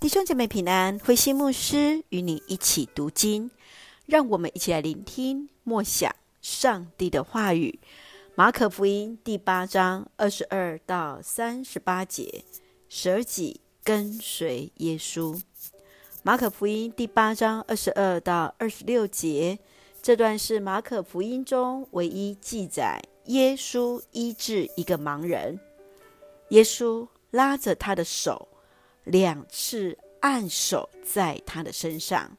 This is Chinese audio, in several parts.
弟兄姐妹平安，慧心牧师与你一起读经，让我们一起来聆听默想上帝的话语。马可福音第八章二十二到三十八节，舍己跟随耶稣。马可福音第八章二十二到二十六节，这段是马可福音中唯一记载耶稣医治一个盲人。耶稣拉着他的手。两次按手在他的身上，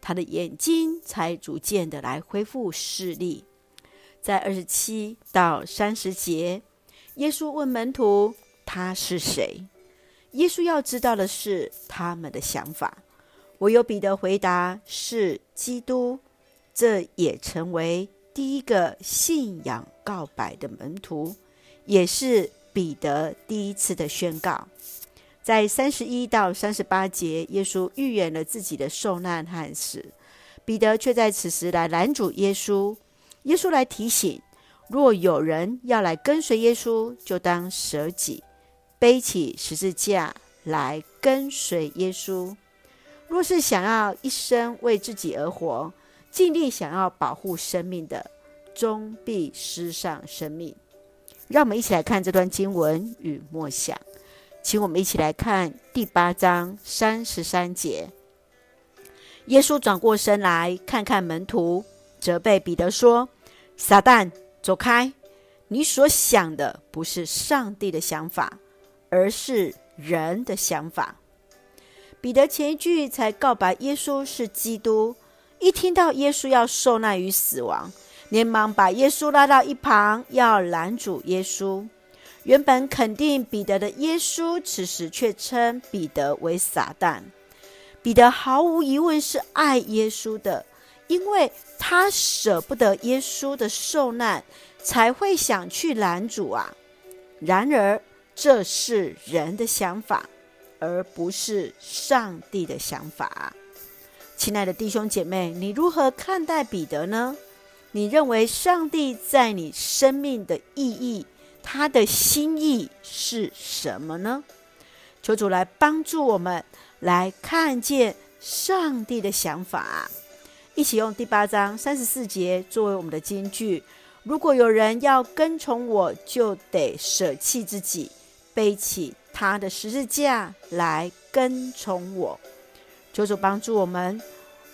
他的眼睛才逐渐的来恢复视力。在二十七到三十节，耶稣问门徒：“他是谁？”耶稣要知道的是他们的想法。唯有彼得回答：“是基督。”这也成为第一个信仰告白的门徒，也是彼得第一次的宣告。在三十一到三十八节，耶稣预言了自己的受难和死，彼得却在此时来拦阻耶稣。耶稣来提醒：若有人要来跟随耶稣，就当舍己，背起十字架来跟随耶稣。若是想要一生为自己而活，尽力想要保护生命的，终必失丧生命。让我们一起来看这段经文与默想。请我们一起来看第八章三十三节。耶稣转过身来看看门徒，责备彼得说：“撒旦，走开！你所想的不是上帝的想法，而是人的想法。”彼得前一句才告白耶稣是基督，一听到耶稣要受难与死亡，连忙把耶稣拉到一旁，要拦阻耶稣。原本肯定彼得的耶稣，此时却称彼得为撒旦。彼得毫无疑问是爱耶稣的，因为他舍不得耶稣的受难，才会想去拦阻啊。然而，这是人的想法，而不是上帝的想法。亲爱的弟兄姐妹，你如何看待彼得呢？你认为上帝在你生命的意义？他的心意是什么呢？求主来帮助我们来看见上帝的想法。一起用第八章三十四节作为我们的金句。如果有人要跟从我，就得舍弃自己，背起他的十字架来跟从我。求主帮助我们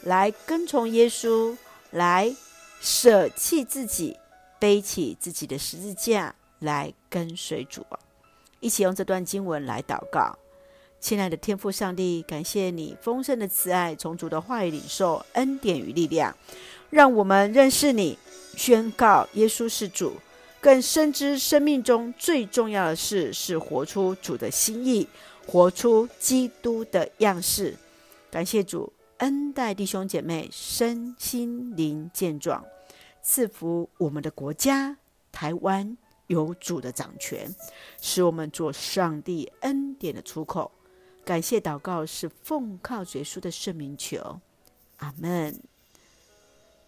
来跟从耶稣，来舍弃自己，背起自己的十字架。来跟随主，一起用这段经文来祷告。亲爱的天父上帝，感谢你丰盛的慈爱，从主的话语领受恩典与力量，让我们认识你，宣告耶稣是主，更深知生命中最重要的事是活出主的心意，活出基督的样式。感谢主恩待弟兄姐妹身心灵健壮，赐福我们的国家台湾。有主的掌权，使我们做上帝恩典的出口。感谢祷告是奉靠耶稣的圣名求，阿门。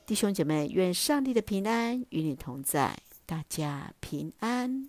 弟兄姐妹，愿上帝的平安与你同在，大家平安。